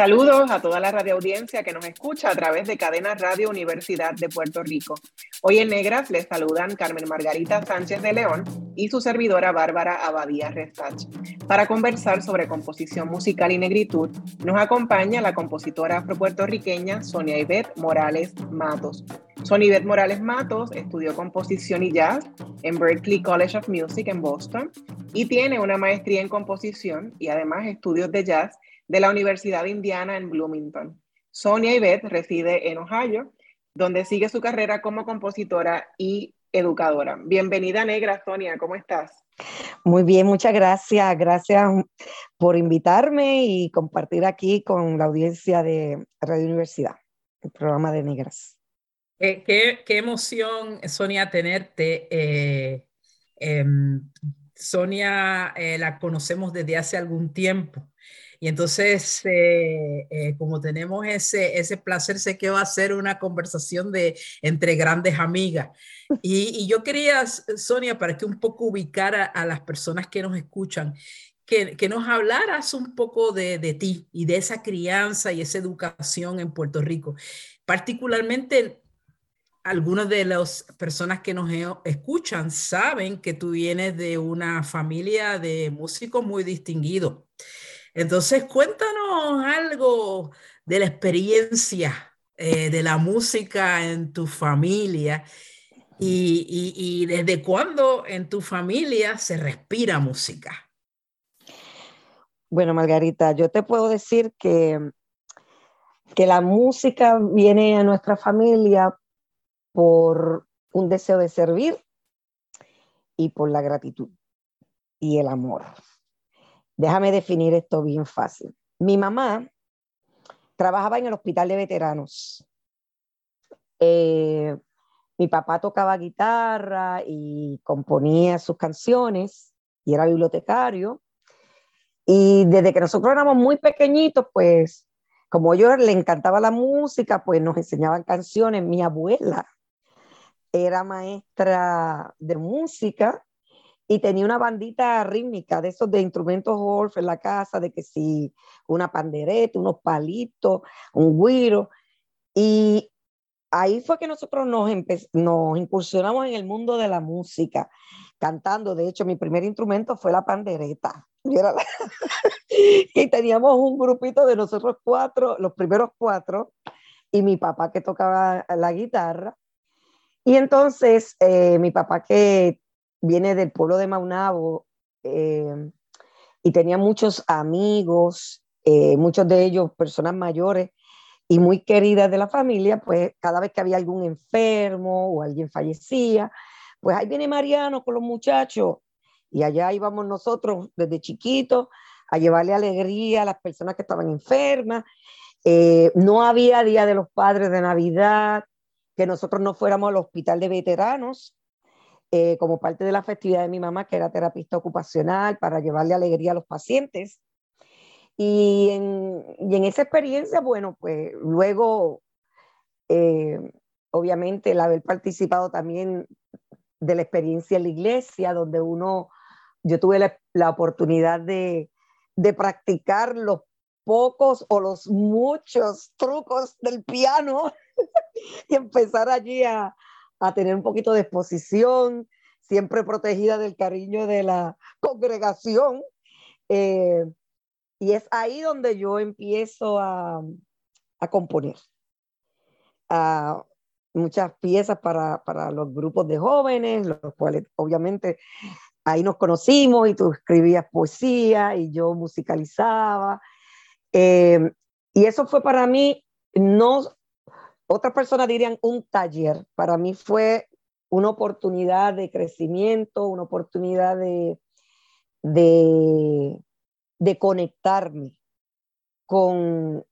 Saludos a toda la radioaudiencia que nos escucha a través de Cadena Radio Universidad de Puerto Rico. Hoy en Negras les saludan Carmen Margarita Sánchez de León y su servidora Bárbara Abadía Restach. Para conversar sobre composición musical y negritud, nos acompaña la compositora afropuertorriqueña Sonia Ivette Morales Matos. Sonia Ivette Morales Matos estudió composición y jazz en Berklee College of Music en Boston y tiene una maestría en composición y además estudios de jazz de la Universidad de Indiana en Bloomington. Sonia Ivette reside en Ohio, donde sigue su carrera como compositora y educadora. Bienvenida Negra, Sonia, ¿cómo estás? Muy bien, muchas gracias. Gracias por invitarme y compartir aquí con la audiencia de Radio Universidad, el programa de Negras. Eh, qué, emoción, Sonia, tenerte. Eh, em, Sonia eh, la conocemos desde hace algún tiempo y entonces, eh, eh, como tenemos ese, ese placer, sé que va a ser una conversación de, entre grandes amigas. Y, yo quería, Sonia, para que un poco ubicara a las personas que nos escuchan, que, que, nos hablaras un poco de, de, ti y de esa crianza y esa educación en Puerto Rico. Particularmente, algunas de las personas que nos escuchan saben que tú vienes de una familia de músicos muy distinguidos. Entonces, cuéntanos algo de la experiencia eh, de la música en tu familia y, desde cuándo en tu familia se respira música. Bueno, Margarita, yo te puedo decir que, que la música viene a nuestra familia por un deseo de servir y por la gratitud y el amor. Déjame definir esto bien fácil. Mi mamá trabajaba en el hospital de veteranos. Eh, mi papá tocaba guitarra y componía sus canciones y era bibliotecario. Y desde que nosotros éramos muy pequeñitos, pues como yo le encantaba la música, pues nos enseñaban canciones. Mi abuela era maestra de música y tenía una bandita rítmica de esos de instrumentos golf en la casa, de que si una pandereta, unos palitos, un guiro. Y ahí fue que nosotros nos, nos incursionamos en el mundo de la música, cantando. De hecho, mi primer instrumento fue la pandereta. y teníamos un grupito de nosotros cuatro, los primeros cuatro, y mi papá que tocaba la guitarra. Y entonces eh, mi papá que viene del pueblo de Maunabo eh, y tenía muchos amigos, eh, muchos de ellos personas mayores y muy queridas de la familia, pues cada vez que había algún enfermo o alguien fallecía, pues ahí viene Mariano con los muchachos y allá íbamos nosotros desde chiquitos a llevarle alegría a las personas que estaban enfermas. Eh, no había Día de los Padres de Navidad, que nosotros no fuéramos al hospital de veteranos, eh, como parte de la festividad de mi mamá, que era terapista ocupacional, para llevarle alegría a los pacientes. Y en, y en esa experiencia, bueno, pues luego, eh, obviamente, el haber participado también de la experiencia en la iglesia, donde uno, yo tuve la, la oportunidad de, de practicar los pocos o los muchos trucos del piano y empezar allí a, a tener un poquito de exposición, siempre protegida del cariño de la congregación. Eh, y es ahí donde yo empiezo a, a componer a muchas piezas para, para, los grupos de jóvenes, los cuales obviamente ahí nos conocimos y tú escribías poesía y yo musicalizaba. Eh, y eso fue para mí, no, otras personas dirían un taller, para mí fue una oportunidad de crecimiento, una oportunidad de, de, conectarme con,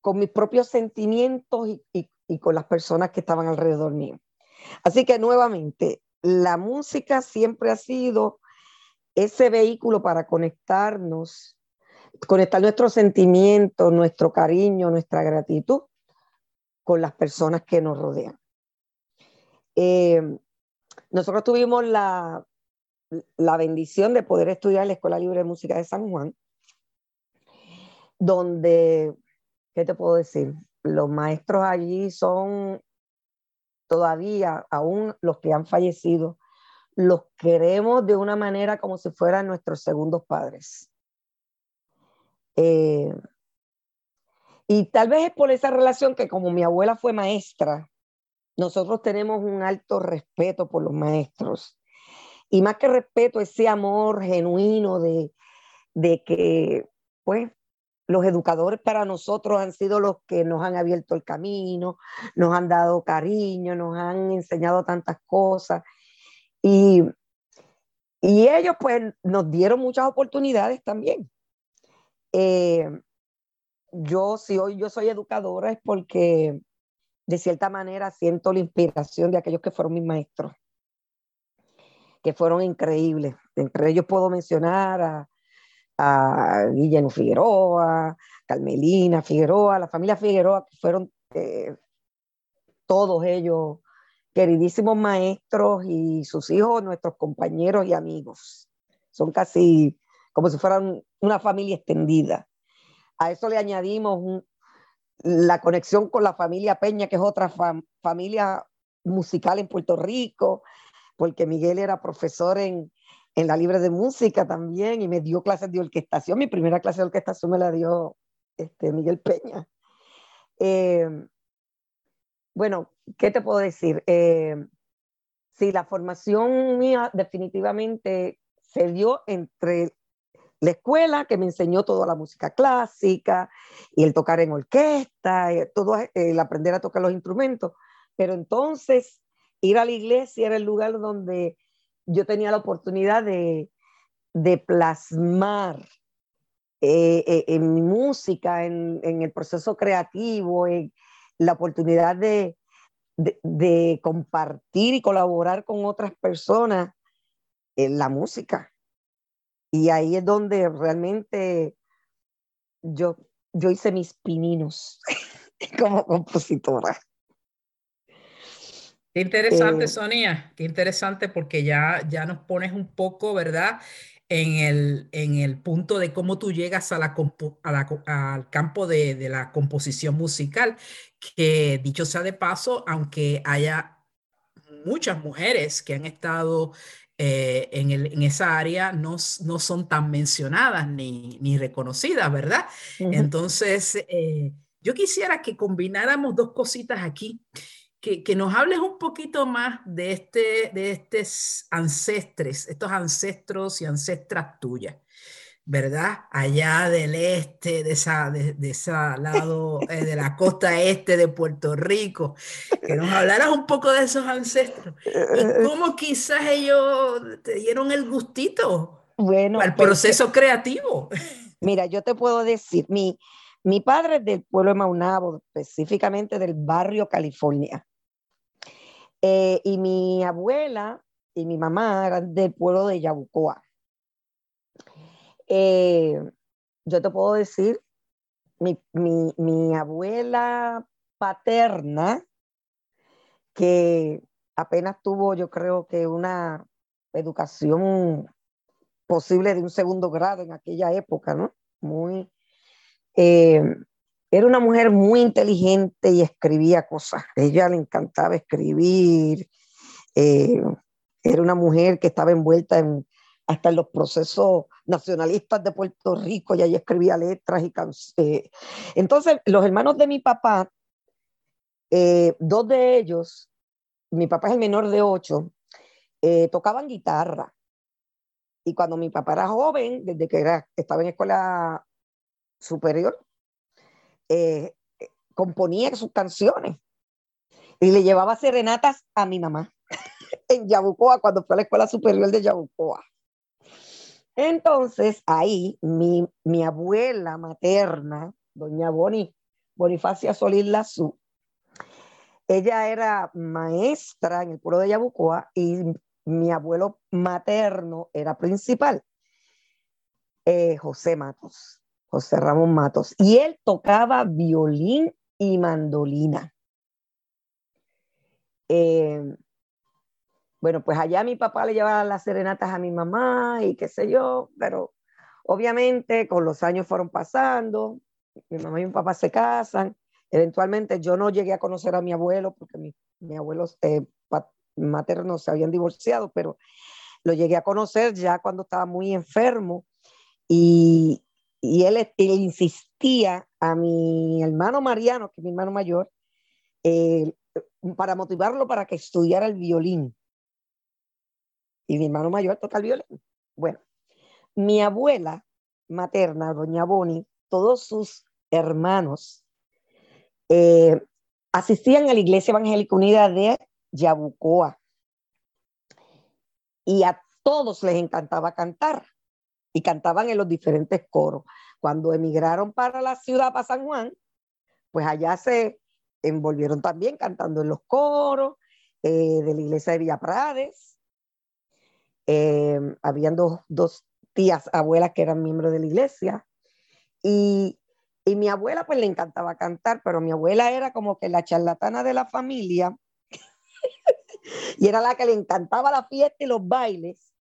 con mis propios sentimientos y, y, con las personas que estaban alrededor mío. Así que nuevamente, la música siempre ha sido ese vehículo para conectarnos, conectar nuestros sentimientos, nuestro cariño, nuestra gratitud con las personas que nos rodean. Eh, nosotros tuvimos la, la bendición de poder estudiar en la Escuela Libre de Música de San Juan, donde, ¿qué te puedo decir? Los maestros allí son todavía, aún los que han fallecido, los queremos de una manera como si fueran nuestros segundos padres. Eh, y tal vez es por esa relación que como mi abuela fue maestra, nosotros tenemos un alto respeto por los maestros. Y más que respeto, ese amor genuino de, de que, pues, los educadores para nosotros han sido los que nos han abierto el camino, nos han dado cariño, nos han enseñado tantas cosas. Y, y ellos pues nos dieron muchas oportunidades también. Eh, yo, si hoy yo soy educadora es porque de cierta manera siento la inspiración de aquellos que fueron mis maestros, que fueron increíbles. Entre ellos puedo mencionar a, a Guillermo Figueroa, Carmelina Figueroa, la familia Figueroa, que fueron eh, todos ellos queridísimos maestros y sus hijos, nuestros compañeros y amigos. Son casi como si fueran una familia extendida. A eso le añadimos la conexión con la familia Peña, que es otra familia musical en Puerto Rico, porque Miguel era profesor en, en la libre de música también y me dio clases de orquestación. Mi primera clase de orquestación me la dio este, Miguel Peña. Eh, bueno, ¿qué te puedo decir? Eh, sí, la formación mía definitivamente se dio entre la escuela que me enseñó toda la música clásica y el tocar en orquesta, y todo el aprender a tocar los instrumentos, pero entonces ir a la iglesia era el lugar donde yo tenía la oportunidad de, plasmar eh, eh, en mi música, en, el proceso creativo, en la oportunidad de, compartir y colaborar con otras personas en la música. Y ahí es donde realmente yo, yo hice mis pininos como compositora. Qué interesante, eh, Sonia, qué interesante porque ya, ya nos pones un poco, ¿verdad? En el, en el punto de cómo tú llegas a la, al campo de, de, la composición musical, que dicho sea de paso, aunque haya muchas mujeres que han estado eh, en, el, en, esa área, no, no, son tan mencionadas ni, ni reconocidas, ¿verdad? Entonces, eh, yo quisiera que combináramos dos cositas aquí que, nos hables un poquito más de, este, de estos ancestres, estos ancestros y ancestras tuyas, ¿verdad? Allá del este, de esa, de, ese lado eh, de la costa este de Puerto Rico, que nos hablaras un poco de esos ancestros y cómo quizás ellos te dieron el gustito bueno, al pues, proceso creativo. Mira, yo te puedo decir, mi, mi padre es del pueblo de Maunabo, específicamente del barrio California. Eh, y mi abuela y mi mamá eran del pueblo de Yabucoa. Eh, yo te puedo decir, mi, mi, abuela paterna, que apenas tuvo, yo creo que una educación posible de un segundo grado en aquella época, ¿no? Muy, eh, era una mujer muy inteligente y escribía cosas. Ella le encantaba escribir. Eh, era una mujer que estaba envuelta en, hasta en los procesos nacionalistas de Puerto Rico y ella escribía letras y canciones. Eh, entonces, los hermanos de mi papá, eh, dos de ellos, mi papá es el menor de ocho, tocaban guitarra. Y cuando mi papá era joven, desde que estaba en escuela superior, eh, componía sus canciones y le llevaba serenatas a mi mamá en Yabucoa cuando fue a la escuela superior de Yabucoa. Entonces, ahí mi, mi abuela materna, doña Boni, Bonifacia Solís Lazú, ella era maestra en el pueblo de Yabucoa y mi abuelo materno era principal, eh, José Matos, José Ramón Matos, y él tocaba violín y mandolina. Eh, bueno, pues allá mi papá le llevaba las serenatas a mi mamá y qué sé yo, pero obviamente con los años fueron pasando, mi mamá y mi papá se casan, eventualmente yo no llegué a conocer a mi abuelo porque mi, mi abuelos eh, maternos se habían divorciado, pero lo llegué a conocer ya cuando estaba muy enfermo y, y él, él, insistía a mi hermano Mariano, que es mi hermano mayor, eh, para motivarlo para que estudiara el violín. Y mi hermano mayor toca el violín. Bueno, mi abuela materna, doña Boni, todos sus hermanos eh, asistían a la Iglesia Evangélica Unida de Yabucoa. Y a todos les encantaba cantar y cantaban en los diferentes coros. Cuando emigraron para la ciudad, para San Juan, pues allá se envolvieron también cantando en los coros eh, de la iglesia de Villa Prades. Eh, habían dos, dos, tías, abuelas que eran miembros de la iglesia. Y, y mi abuela pues le encantaba cantar, pero mi abuela era como que la charlatana de la familia y era la que le encantaba la fiesta y los bailes.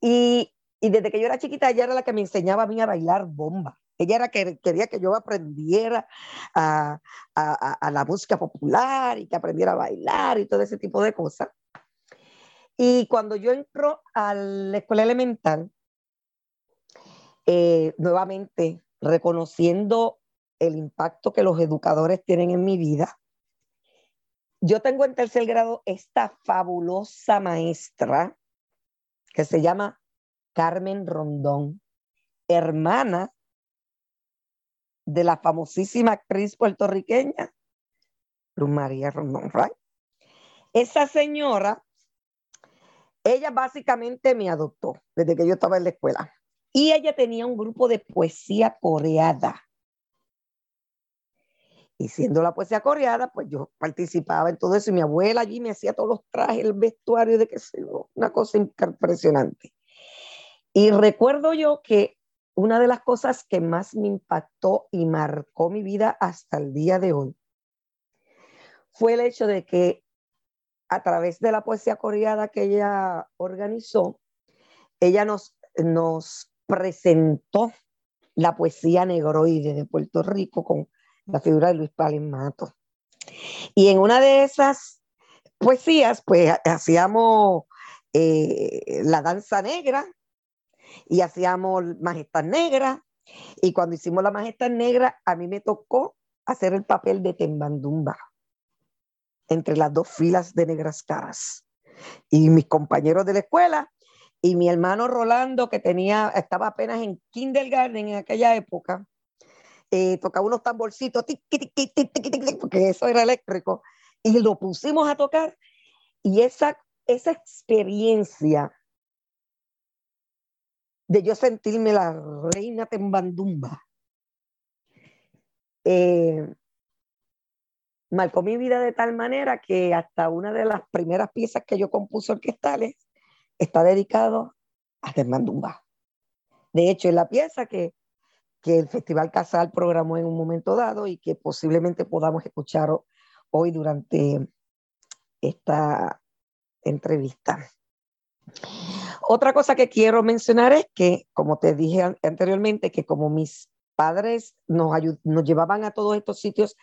Y, y desde que yo era chiquita, ella era la que me enseñaba a mí a bailar bomba. Ella era que quería que yo aprendiera a, a, a, la música popular y que aprendiera a bailar y todo ese tipo de cosas. Y cuando yo entro a la escuela elemental, eh, nuevamente reconociendo el impacto que los educadores tienen en mi vida, yo tengo en tercer grado esta fabulosa maestra que se llama Carmen Rondón, hermana de la famosísima actriz puertorriqueña, Luz María Rondón Right. Esa señora, ella básicamente me adoptó desde que yo estaba en la escuela. Y ella tenía un grupo de poesía coreada. Y siendo la poesía coreada, pues yo participaba en todo eso. Y mi abuela allí me hacía todos los trajes, el vestuario, de sé yo, una cosa impresionante. Y recuerdo yo que una de las cosas que más me impactó y marcó mi vida hasta el día de hoy fue el hecho de que a través de la poesía coreada que ella organizó, ella nos, nos presentó la poesía negroide de Puerto Rico con la figura de Luis Palin Mato. Y en una de esas poesías, pues hacíamos eh, la danza negra y hacíamos Majestad Negra. Y cuando hicimos la Majestad Negra, a mí me tocó hacer el papel de Tembandumba entre las dos filas de negras caras. Y mis compañeros de la escuela y mi hermano Rolando, que tenía, estaba apenas en kindergarten en aquella época, eh, tocaba unos tamborcitos, porque eso era eléctrico, y lo pusimos a tocar. Y esa, esa experiencia de yo sentirme la reina tembandumba, eh, marcó mi vida de tal manera que hasta una de las primeras piezas que yo compuso orquestales está dedicado a Tembandumba. De hecho, es la pieza que, que el Festival Casal programó en un momento dado y que posiblemente podamos escuchar hoy durante esta entrevista. Otra cosa que quiero mencionar es que, como te dije anteriormente, que como mis padres nos, nos llevaban a todos estos sitios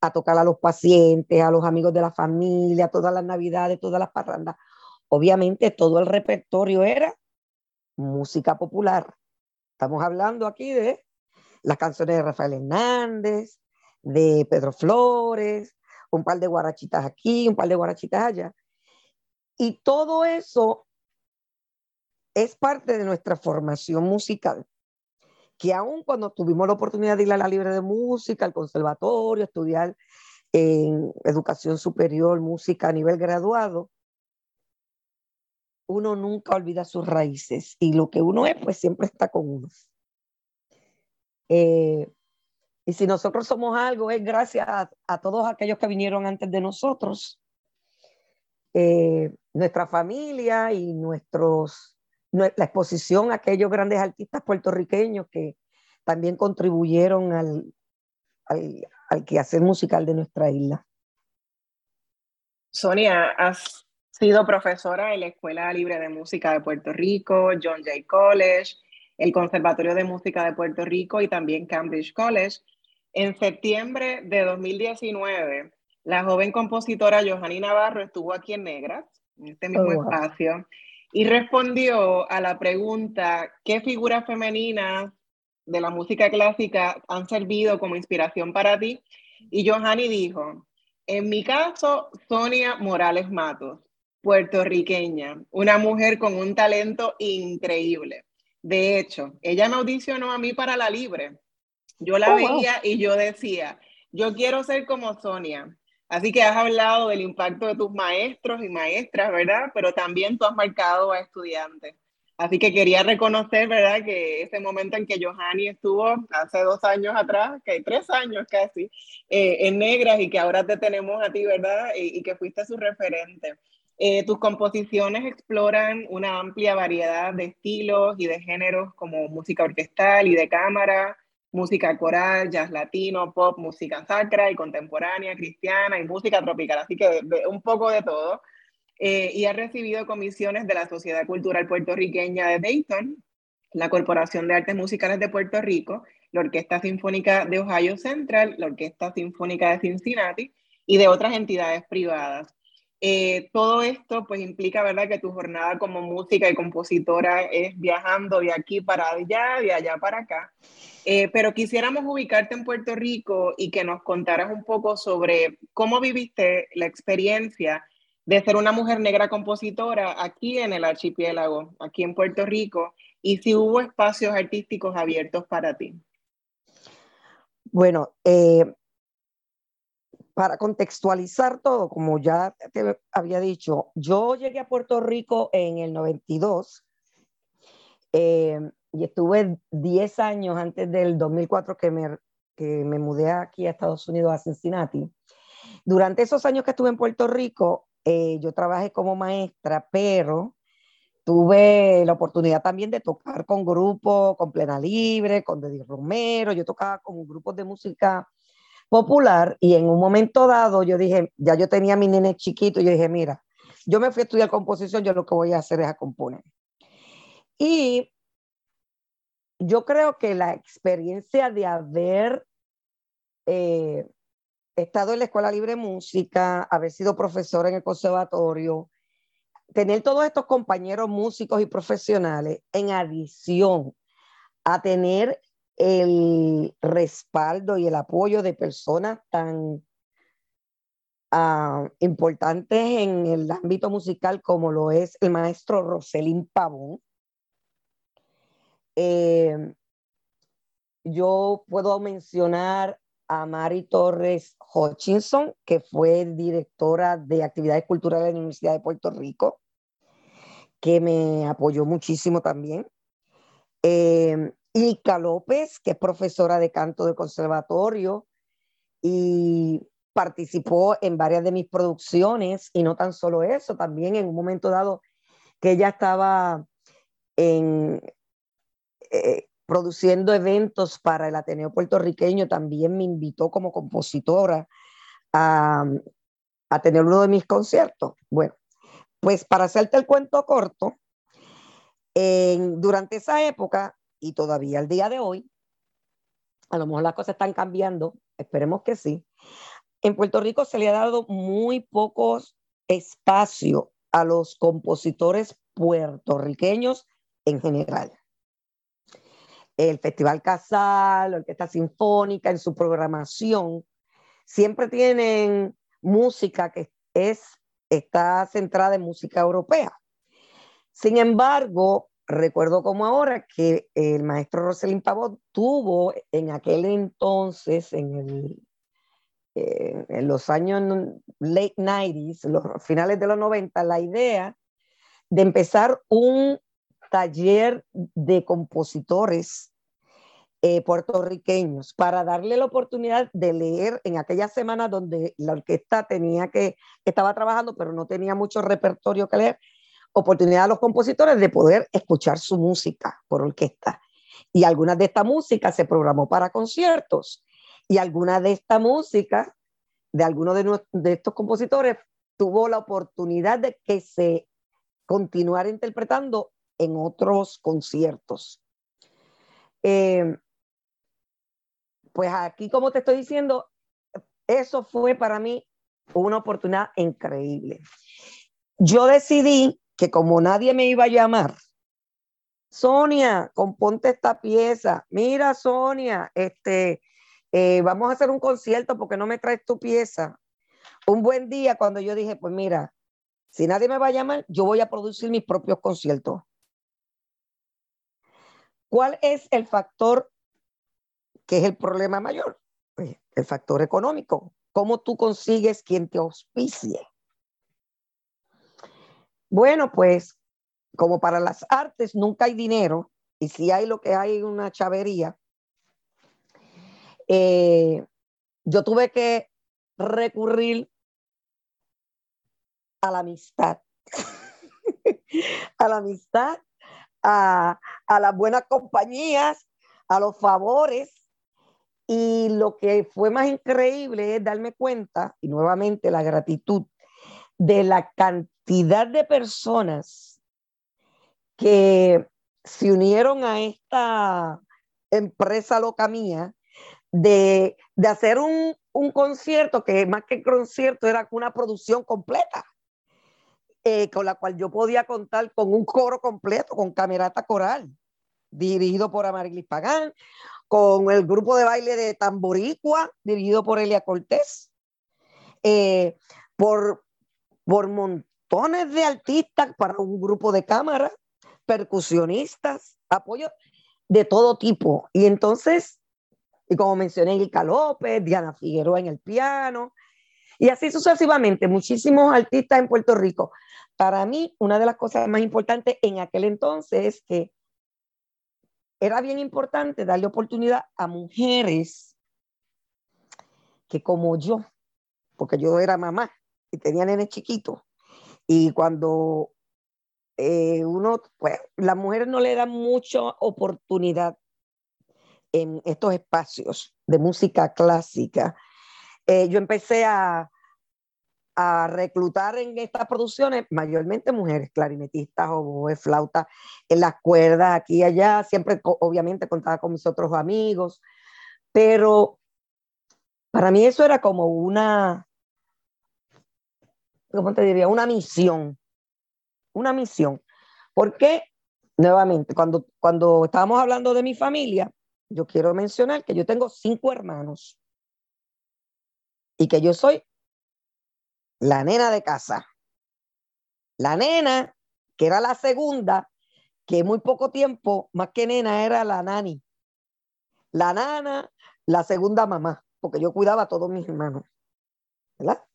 a tocar a los pacientes, a los amigos de la familia, todas las navidades, todas las parrandas, Obviamente todo el repertorio era música popular. Estamos hablando aquí de las canciones de Rafael Hernández, de Pedro Flores, un par de guarachitas aquí, un par de guarachitas allá. Y todo eso es parte de nuestra formación musical, que aún cuando tuvimos la oportunidad de ir a la libre de música, al conservatorio, estudiar en educación superior, música a nivel graduado, uno nunca olvida sus raíces y lo que uno es, pues siempre está con uno. Eh, y si nosotros somos algo, es gracias a, todos aquellos que vinieron antes de nosotros, eh, nuestra familia y nuestros, la exposición a aquellos grandes artistas puertorriqueños que también contribuyeron al, al, al quehacer musical de nuestra isla. Sonia, has sido profesora en la Escuela Libre de Música de Puerto Rico, John Jay College, el Conservatorio de Música de Puerto Rico y también Cambridge College. En septiembre de 2019, la joven compositora Johanny Navarro estuvo aquí en Negras, en este mismo oh, espacio, y respondió a la pregunta, ¿qué figuras femeninas de la música clásica han servido como inspiración para ti? Y Johanny dijo, en mi caso, Sonia Morales Matos, puertorriqueña, una mujer con un talento increíble. De hecho, ella me audicionó a mí para la libre. Yo la oh, veía y yo decía, yo quiero ser como Sonia. Así que has hablado del impacto de tus maestros y maestras, ¿verdad? Pero también tú has marcado a estudiantes. Así que quería reconocer, ¿verdad? Que ese momento en que Johanny estuvo hace dos años atrás, que hay tres años casi, eh, en Negras y que ahora te tenemos a ti, ¿verdad? Y, que fuiste su referente. Eh, tus composiciones exploran una amplia variedad de estilos y de géneros como música orquestal y de cámara, música coral, jazz latino, pop, música sacra y contemporánea, cristiana y música tropical, así que un poco de todo. Eh, y ha recibido comisiones de la Sociedad Cultural Puertorriqueña de Dayton, la Corporación de Artes Musicales de Puerto Rico, la Orquesta Sinfónica de Ohio Central, la Orquesta Sinfónica de Cincinnati y de otras entidades privadas. Eh, todo esto pues implica, ¿verdad?, que tu jornada como música y compositora es viajando de aquí para allá, de allá para acá. Eh, pero quisiéramos ubicarte en Puerto Rico y que nos contaras un poco sobre cómo viviste la experiencia de ser una mujer negra compositora aquí en el archipiélago, aquí en Puerto Rico, y si hubo espacios artísticos abiertos para ti. Bueno, eh, para contextualizar todo, como ya te había dicho, yo llegué a Puerto Rico en el 92 eh, y estuve 10 años antes del 2004 que me, que me mudé aquí a Estados Unidos, a Cincinnati. Durante esos años que estuve en Puerto Rico, eh, yo trabajé como maestra, pero tuve la oportunidad también de tocar con grupos, con Plena Libre, con Deddy Romero, yo tocaba con grupos de música popular y en un momento dado yo dije, ya yo tenía a mi nene chiquito, yo dije, mira, yo me fui a estudiar composición, yo lo que voy a hacer es a componer. Y yo creo que la experiencia de haber eh, estado en la Escuela Libre Música, haber sido profesora en el conservatorio, tener todos estos compañeros músicos y profesionales, en adición a tener el respaldo y el apoyo de personas tan ah, importantes en el ámbito musical como lo es el maestro Roselín Pavón. Eh, yo puedo mencionar a Mari Torres Hutchinson, que fue directora de actividades culturales de la Universidad de Puerto Rico, que me apoyó muchísimo también. Eh, Ilka López, que es profesora de canto del conservatorio y participó en varias de mis producciones y no tan solo eso, también en un momento dado que ella estaba en, eh, produciendo eventos para el Ateneo puertorriqueño, también me invitó como compositora a, tener uno de mis conciertos. Bueno, pues para hacerte el cuento corto, en, durante esa época y todavía al día de hoy, a lo mejor las cosas están cambiando, esperemos que sí. En Puerto Rico se le ha dado muy pocos espacio a los compositores puertorriqueños en general. El Festival Casal, la Orquesta Sinfónica, en su programación, siempre tienen música que es, está centrada en música europea. Sin embargo, recuerdo como ahora que el maestro Roselín Pavot tuvo en aquel entonces, en, eh, los años late 90s, los finales de los 90, la idea de empezar un taller de compositores eh, puertorriqueños para darle la oportunidad de leer en aquella semana donde la orquesta tenía que, estaba trabajando, pero no tenía mucho repertorio que leer, oportunidad a los compositores de poder escuchar su música por orquesta. Y algunas de esta música se programó para conciertos. Y alguna de esta música, de algunos de, estos compositores, tuvo la oportunidad de que se continuara interpretando en otros conciertos. Eh, pues aquí, como te estoy diciendo, eso fue para mí una oportunidad increíble. Yo decidí que como nadie me iba a llamar, Sonia, componte esta pieza. Mira, Sonia, este, eh, vamos a hacer un concierto porque no me traes tu pieza. Un buen día cuando yo dije, pues mira, si nadie me va a llamar, yo voy a producir mis propios conciertos. ¿Cuál es el factor que es el problema mayor? Pues, el factor económico. ¿Cómo tú consigues quien te auspicie? Bueno, pues como para las artes nunca hay dinero, y si hay lo que hay una chavería, eh, yo tuve que recurrir a la amistad, a la amistad, a, a las buenas compañías, a los favores. Y lo que fue más increíble es darme cuenta, y nuevamente la gratitud, de la cantidad de personas que se unieron a esta empresa loca mía de, de hacer un, un, concierto que más que concierto era una producción completa, eh, con la cual yo podía contar con un coro completo, con camerata coral, dirigido por Amarilis Pagán, con el grupo de baile de Tamboricua, dirigido por Elia Cortés, eh, por por montones de artistas para un grupo de cámara, percusionistas, apoyo de todo tipo. Y entonces, y como mencioné, Ilka López, Diana Figueroa en el piano, y así sucesivamente, muchísimos artistas en Puerto Rico. Para mí, una de las cosas más importantes en aquel entonces es que era bien importante darle oportunidad a mujeres que como yo, porque yo era mamá, y tenía nenes chiquitos. Y cuando eh, uno, pues las mujeres no le dan mucha oportunidad en estos espacios de música clásica. Eh, yo empecé a, a reclutar en estas producciones mayormente mujeres, clarinetistas, o flauta, en las cuerdas, aquí y allá, siempre obviamente contaba con mis otros amigos, pero para mí eso era como una, ¿cómo te diría? Una misión. Una misión. Porque, nuevamente, cuando, cuando estábamos hablando de mi familia, yo quiero mencionar que yo tengo cinco hermanos y que yo soy la nena de casa. La nena, que era la segunda, que muy poco tiempo, más que nena, era la nani. La nana, la segunda mamá, porque yo cuidaba a todos mis hermanos. ¿Verdad?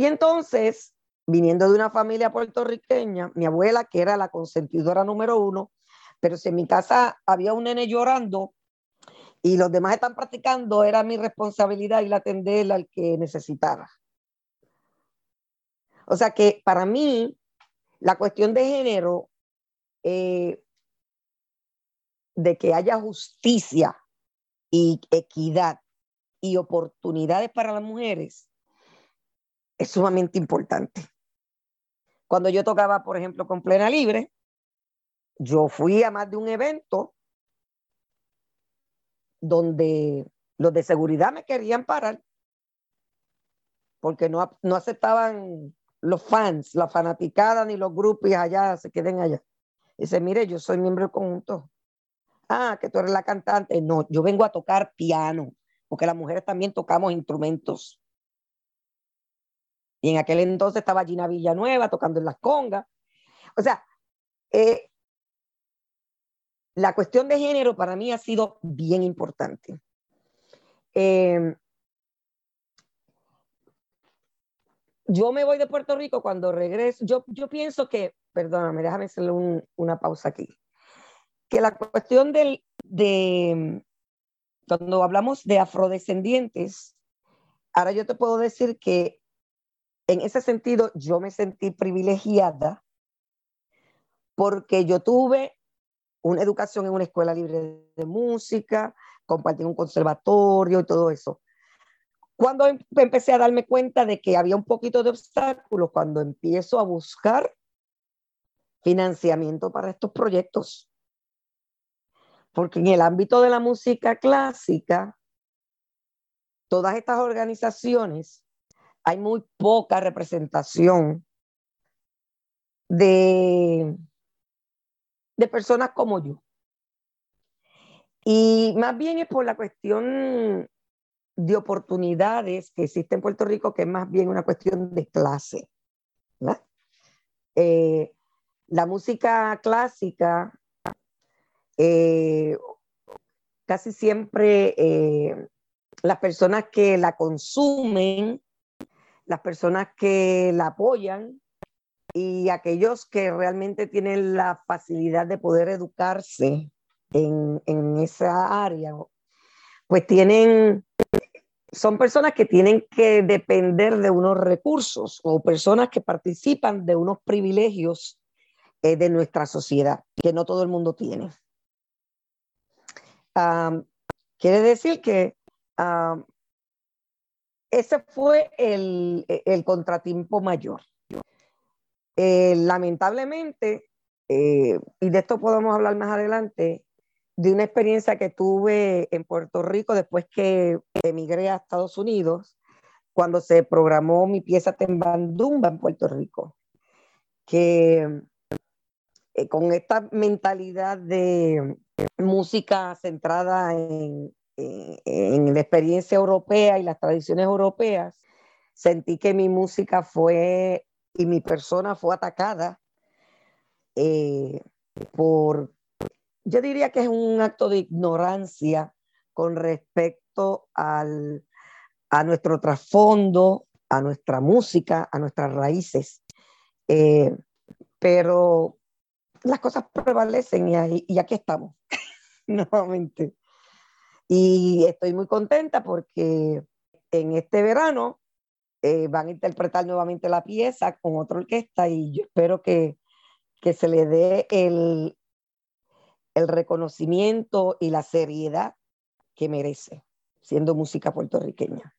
Y entonces, viniendo de una familia puertorriqueña, mi abuela, que era la consentidora número uno, pero si en mi casa había un nene llorando y los demás están practicando, era mi responsabilidad ir a atender al que necesitara. O sea que para mí, la cuestión de género, eh, de que haya justicia y equidad y oportunidades para las mujeres, es sumamente importante. Cuando yo tocaba, por ejemplo, con Plena Libre, yo fui a más de un evento donde los de seguridad me querían parar porque no, no aceptaban los fans, la fanaticada ni los grupos allá, se queden allá. Dice, mire, yo soy miembro del conjunto. Ah, que tú eres la cantante. No, yo vengo a tocar piano, porque las mujeres también tocamos instrumentos. Y en aquel entonces estaba Gina Villanueva tocando en las congas. O sea, eh, la cuestión de género para mí ha sido bien importante. Eh, yo me voy de Puerto Rico cuando regreso. Yo, yo pienso que, perdóname, déjame hacerle una pausa aquí. Que la cuestión del, de, cuando hablamos de afrodescendientes, ahora yo te puedo decir que en ese sentido yo me sentí privilegiada porque yo tuve una educación en una escuela libre de música, compartí un conservatorio y todo eso. Cuando em, empecé a darme cuenta de que había un poquito de obstáculos, cuando empiezo a buscar financiamiento para estos proyectos. Porque en el ámbito de la música clásica, todas estas organizaciones, hay muy poca representación de, de personas como yo. Y más bien es por la cuestión de oportunidades que existe en Puerto Rico, que es más bien una cuestión de clase. Eh, la música clásica eh, casi siempre eh, las personas que la consumen, las personas que la apoyan y aquellos que realmente tienen la facilidad de poder educarse en, en esa área, pues tienen son personas que tienen que depender de unos recursos o personas que participan de unos privilegios eh, de nuestra sociedad que no todo el mundo tiene. quiere decir que ese fue el, el contratiempo mayor. Eh, lamentablemente, eh, y de esto podemos hablar más adelante, de una experiencia que tuve en Puerto Rico después que emigré a Estados Unidos, cuando se programó mi pieza Tembandumba en Puerto Rico, que eh, con esta mentalidad de música centrada en, en, la experiencia europea y las tradiciones europeas, sentí que mi música fue y mi persona fue atacada eh, por yo diría que es un acto de ignorancia con respecto al, a nuestro trasfondo, a nuestra música, a nuestras raíces. Eh, pero las cosas prevalecen y aquí estamos, nuevamente. Y estoy muy contenta porque en este verano eh, van a interpretar nuevamente la pieza con otra orquesta y yo espero que, que se le dé el, el reconocimiento y la seriedad que merece, siendo música puertorriqueña.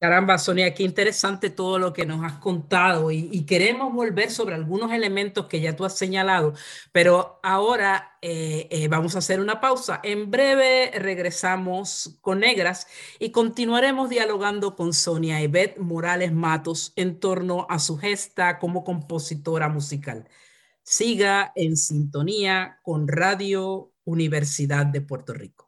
Caramba, Sonia, qué interesante todo lo que nos has contado y, queremos volver sobre algunos elementos que ya tú has señalado, pero ahora eh, eh, vamos a hacer una pausa. En breve regresamos con Negras y continuaremos dialogando con Sonia Ebet Morales Matos en torno a su gesta como compositora musical. Siga en sintonía con Radio Universidad de Puerto Rico.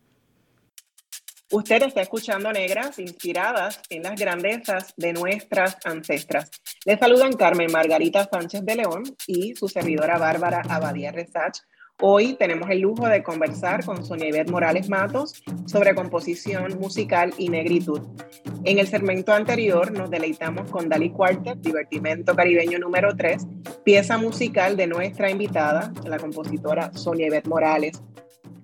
Usted está escuchando Negras inspiradas en las grandezas de nuestras ancestras. Le saludan Carmen Margarita Sánchez de León y su servidora Bárbara Abadía Resach Hoy tenemos el lujo de conversar con Sonia Ivette Morales Matos sobre composición musical y negritud. En el segmento anterior nos deleitamos con Dali Quartet, Divertimento Caribeño número 3, pieza musical de nuestra invitada, la compositora Sonia Ivette Morales.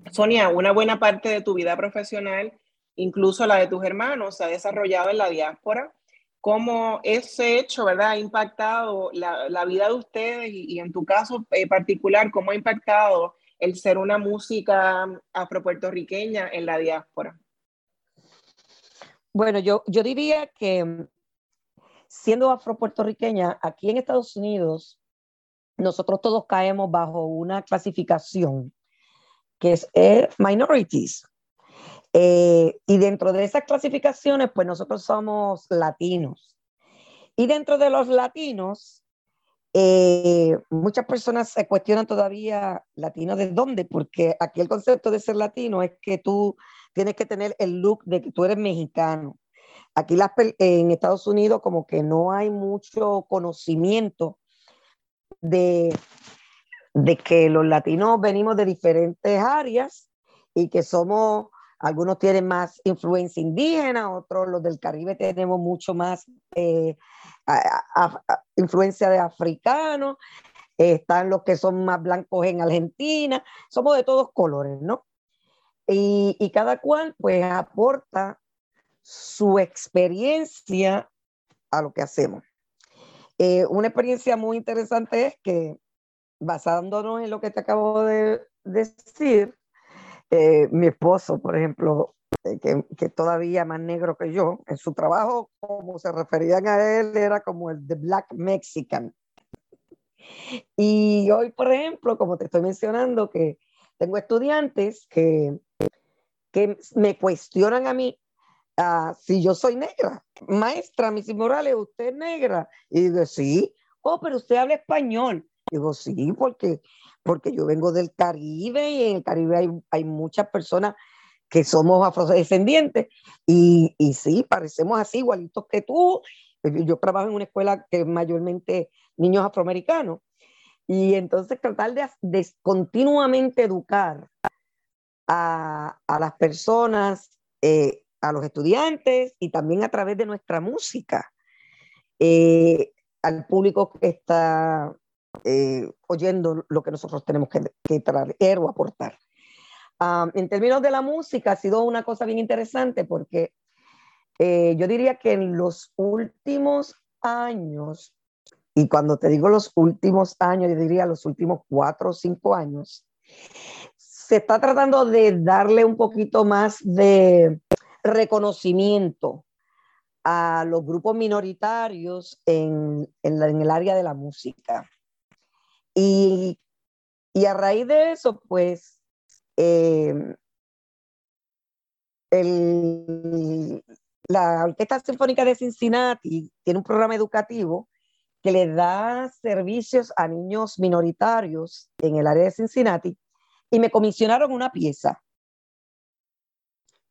Sonia, una buena parte de tu vida profesional, incluso la de tus hermanos, se ha desarrollado en la diáspora cómo ese hecho, ¿verdad?, ha impactado la, vida de ustedes y, en tu caso eh, particular, cómo ha impactado el ser una música afropuertorriqueña en la diáspora. Bueno, yo, yo diría que siendo afropuertorriqueña, aquí en Estados Unidos, nosotros todos caemos bajo una clasificación que es eh, minorities. Eh, y dentro de esas clasificaciones, pues nosotros somos latinos. Y dentro de los latinos, eh, muchas personas se cuestionan todavía latino de dónde, porque aquí el concepto de ser latino es que tú tienes que tener el look de que tú eres mexicano. Aquí las, en Estados Unidos como que no hay mucho conocimiento de, de que los latinos venimos de diferentes áreas y que somos algunos tienen más influencia indígena, otros los del Caribe tenemos mucho más eh, influencia de africanos, están los que son más blancos en Argentina, somos de todos colores, ¿no? Y, cada cual pues aporta su experiencia a lo que hacemos. Eh, una experiencia muy interesante es que, basándonos en lo que te acabo de decir, eh, mi esposo, por ejemplo, eh, que, que, todavía más negro que yo, en su trabajo, como se referían a él, era como el de Black Mexican. Y hoy, por ejemplo, como te estoy mencionando, que tengo estudiantes que, que me cuestionan a mí uh, si yo soy negra. Maestra, Missy Morales, ¿usted es negra? Y digo, sí. Oh, pero usted habla español. Digo, sí, porque porque yo vengo del Caribe y en el Caribe hay, hay muchas personas que somos afrodescendientes y, y sí, parecemos así, igualitos que tú. Yo trabajo en una escuela que es mayormente niños afroamericanos y entonces tratar de, continuamente educar a, a las personas, eh, a los estudiantes y también a través de nuestra música, eh, al público que está eh, oyendo lo que nosotros tenemos que, traer o aportar. en términos de la música, ha sido una cosa bien interesante porque eh, yo diría que en los últimos años, y cuando te digo los últimos años, yo diría los últimos cuatro o cinco años, se está tratando de darle un poquito más de reconocimiento a los grupos minoritarios en, en el área de la música. Y, a raíz de eso, pues, eh, la Orquesta Sinfónica de Cincinnati tiene un programa educativo que le da servicios a niños minoritarios en el área de Cincinnati y me comisionaron una pieza.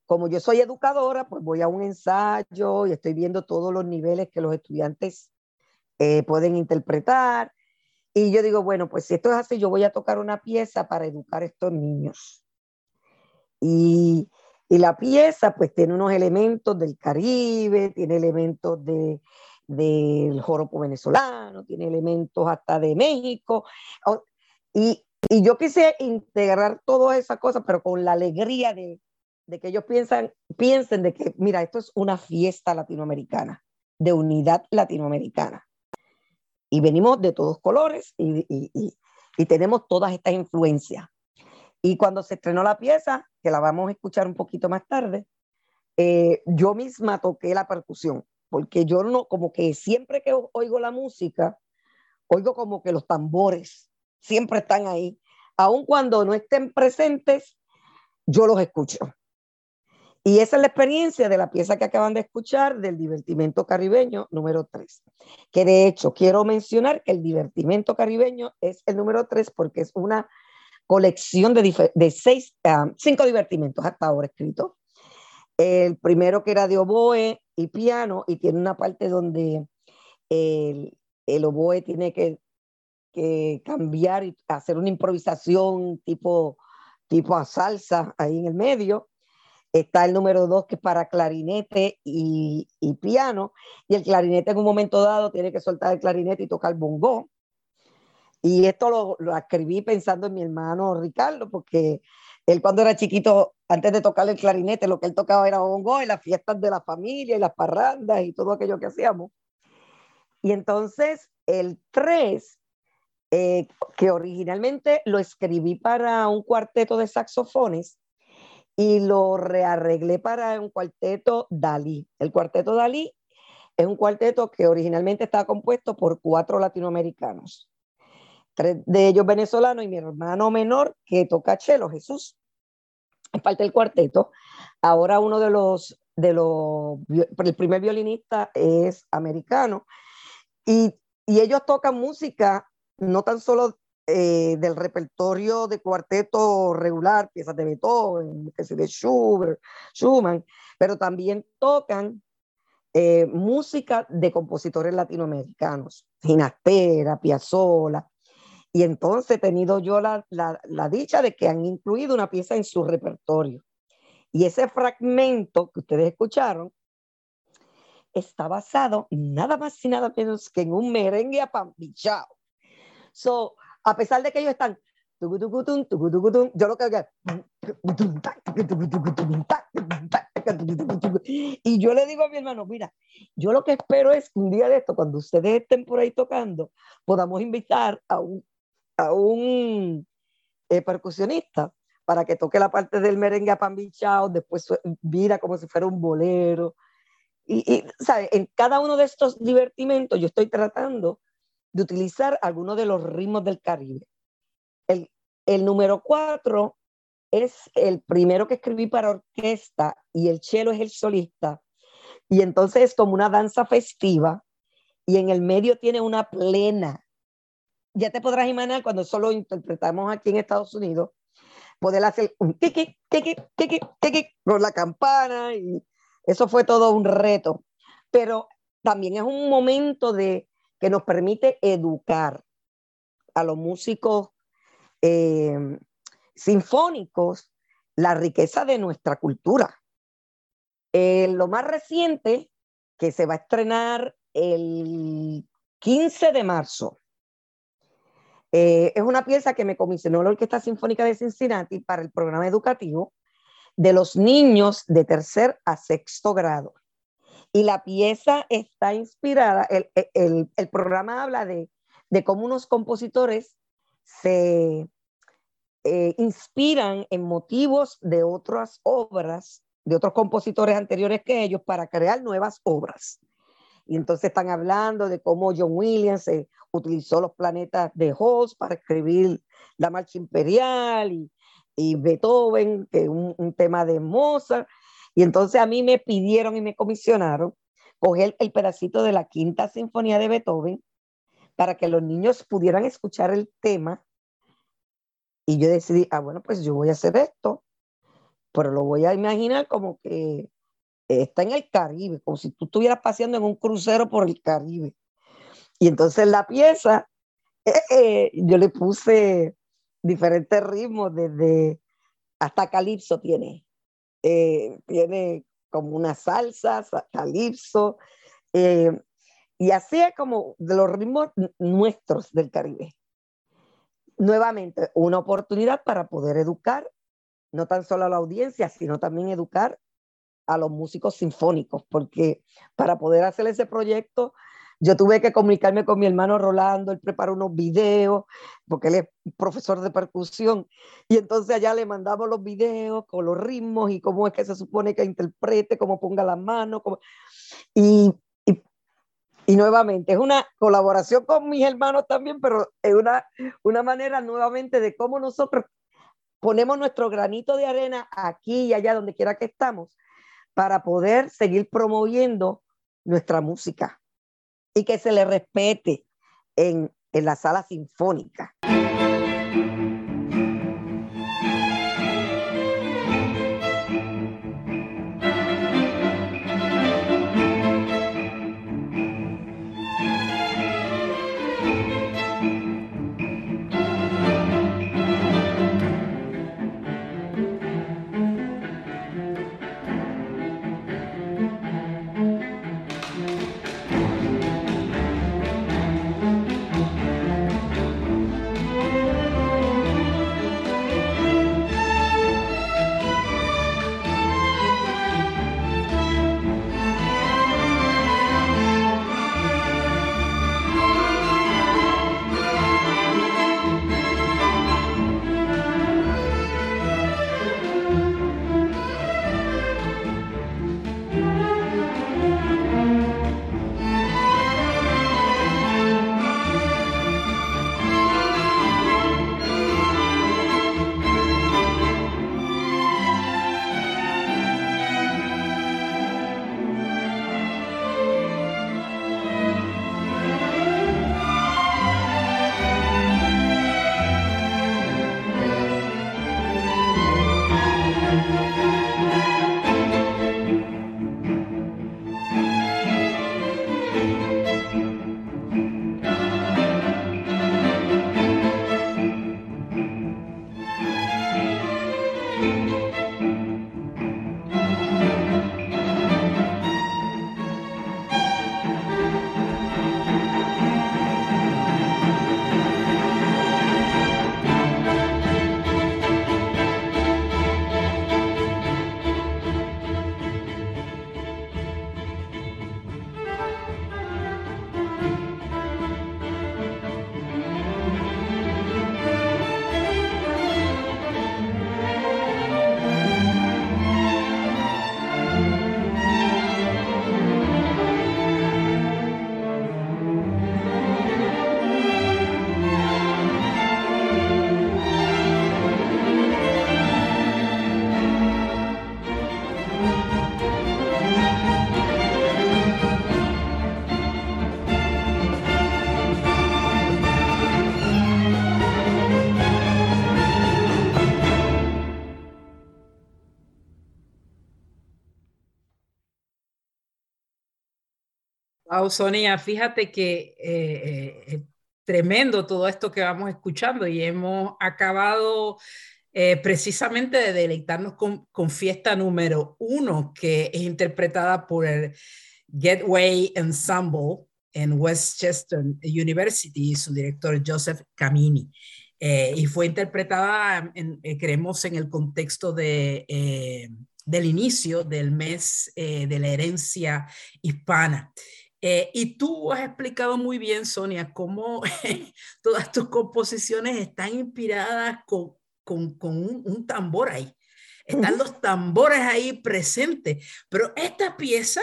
Como yo soy educadora, pues voy a un ensayo y estoy viendo todos los niveles que los estudiantes eh, pueden interpretar y yo digo, bueno, pues si esto es así, yo voy a tocar una pieza para educar a estos niños. Y, y la pieza pues tiene unos elementos del Caribe, tiene elementos de, del joropo venezolano, tiene elementos hasta de México. Y, y yo quise integrar todas esas cosas, pero con la alegría de, de que ellos piensan, piensen de que, mira, esto es una fiesta latinoamericana, de unidad latinoamericana y venimos de todos colores y, tenemos todas estas influencias. Y cuando se estrenó la pieza, que la vamos a escuchar un poquito más tarde, eh, yo misma toqué la percusión, porque yo no, como que siempre que oigo la música, oigo como que los tambores siempre están ahí aun cuando no estén presentes, yo los escucho. Y esa es la experiencia de la pieza que acaban de escuchar del divertimento caribeño número 3. Que de hecho quiero mencionar que el divertimento caribeño es el número 3 porque es una colección de, seis, ah, cinco divertimentos hasta ahora escritos. El primero que era de oboe y piano y tiene una parte donde el, el oboe tiene que, que, cambiar y hacer una improvisación tipo, tipo a salsa ahí en el medio. Está el número dos que es para clarinete y, piano. Y el clarinete en un momento dado tiene que soltar el clarinete y tocar bongo. Y esto lo, escribí pensando en mi hermano Ricardo, porque él cuando era chiquito, antes de tocar el clarinete, lo que él tocaba era bongo en las fiestas de la familia y las parrandas y todo aquello que hacíamos. Y entonces el 3, eh, que originalmente lo escribí para un cuarteto de saxofones y lo rearreglé para un cuarteto Dalí. El cuarteto Dalí es un cuarteto que originalmente estaba compuesto por cuatro latinoamericanos, tres de ellos venezolanos y mi hermano menor que toca cello, Jesús. Es parte del cuarteto. Ahora uno de los, de los, el primer violinista es americano y, y ellos tocan música no tan solo eh, del repertorio de cuarteto regular, piezas de Beethoven, de Schubert, Schumann, pero también tocan eh, música de compositores latinoamericanos, Ginastera, Piazzolla. Y entonces he tenido yo la, la, la dicha de que han incluido una pieza en su repertorio. Y ese fragmento que ustedes escucharon está basado nada más y nada menos que en un merengue apambichado. So, a pesar de que ellos están yo lo que y yo le digo a mi hermano, mira, yo lo que espero es que un día de esto, cuando ustedes estén por ahí tocando, podamos invitar a un, a un eh, percusionista para que toque la parte del merengue apambichado, después vira como si fuera un bolero, y, ¿sabe? en cada uno de estos divertimentos yo estoy tratando de utilizar algunos de los ritmos del Caribe. El, el número cuatro es el primero que escribí para orquesta y el cello es el solista. Y entonces es como una danza festiva y en el medio tiene una plena. Ya te podrás imaginar cuando solo interpretamos aquí en Estados Unidos, poder hacer un tiki, tiki, tiki, tiki con la campana y eso fue todo un reto, pero también es un momento de, que nos permite educar a los músicos eh, sinfónicos la riqueza de nuestra cultura. Eh, lo más reciente, que se va a estrenar el 15 de marzo, eh, es una pieza que me comisionó la Orquesta Sinfónica de Cincinnati para el programa educativo de los niños de tercer a sexto grado. Y la pieza está inspirada, el, el programa habla de, cómo unos compositores se eh, inspiran en motivos de otras obras, de otros compositores anteriores que ellos, para crear nuevas obras. Y entonces están hablando de cómo John Williams eh, utilizó los planetas de Holst para escribir la marcha imperial y, y Beethoven, que es un, tema de Mozart. Y entonces a mí me pidieron y me comisionaron coger el pedacito de la quinta sinfonía de Beethoven para que los niños pudieran escuchar el tema. Y yo decidí, ah, bueno, pues yo voy a hacer esto, pero lo voy a imaginar como que está en el Caribe, como si tú estuvieras paseando en un crucero por el Caribe. Y entonces la pieza, eh, eh, yo le puse diferentes ritmos, desde hasta calipso tiene. Eh, tiene como una salsa, calipso, eh, y así es como de los ritmos nuestros del Caribe. Nuevamente, una oportunidad para poder educar no tan solo a la audiencia, sino también educar a los músicos sinfónicos, porque para poder hacer ese proyecto yo tuve que comunicarme con mi hermano Rolando, él preparó unos videos, porque él es profesor de percusión, y entonces allá le mandamos los videos con los ritmos y cómo es que se supone que interprete, cómo ponga las manos, y, y Y nuevamente, es una colaboración con mis hermanos también, pero es una, una manera nuevamente de cómo nosotros ponemos nuestro granito de arena aquí y allá, donde quiera que estamos, para poder seguir promoviendo nuestra música y que se le respete en, en la sala sinfónica. Sonia, fíjate que eh, eh, tremendo todo esto que vamos escuchando y hemos acabado eh, precisamente de deleitarnos con, con, fiesta número uno, que es interpretada por el Getaway Ensemble en Westchester University y su director Joseph Camini. y fue interpretada, creemos, en el contexto de, del inicio del mes de la herencia hispana. Eh, y tú has explicado muy bien, Sonia, cómo todas tus composiciones están inspiradas con, con, con un, tambor ahí. Están los tambores ahí presentes, pero esta pieza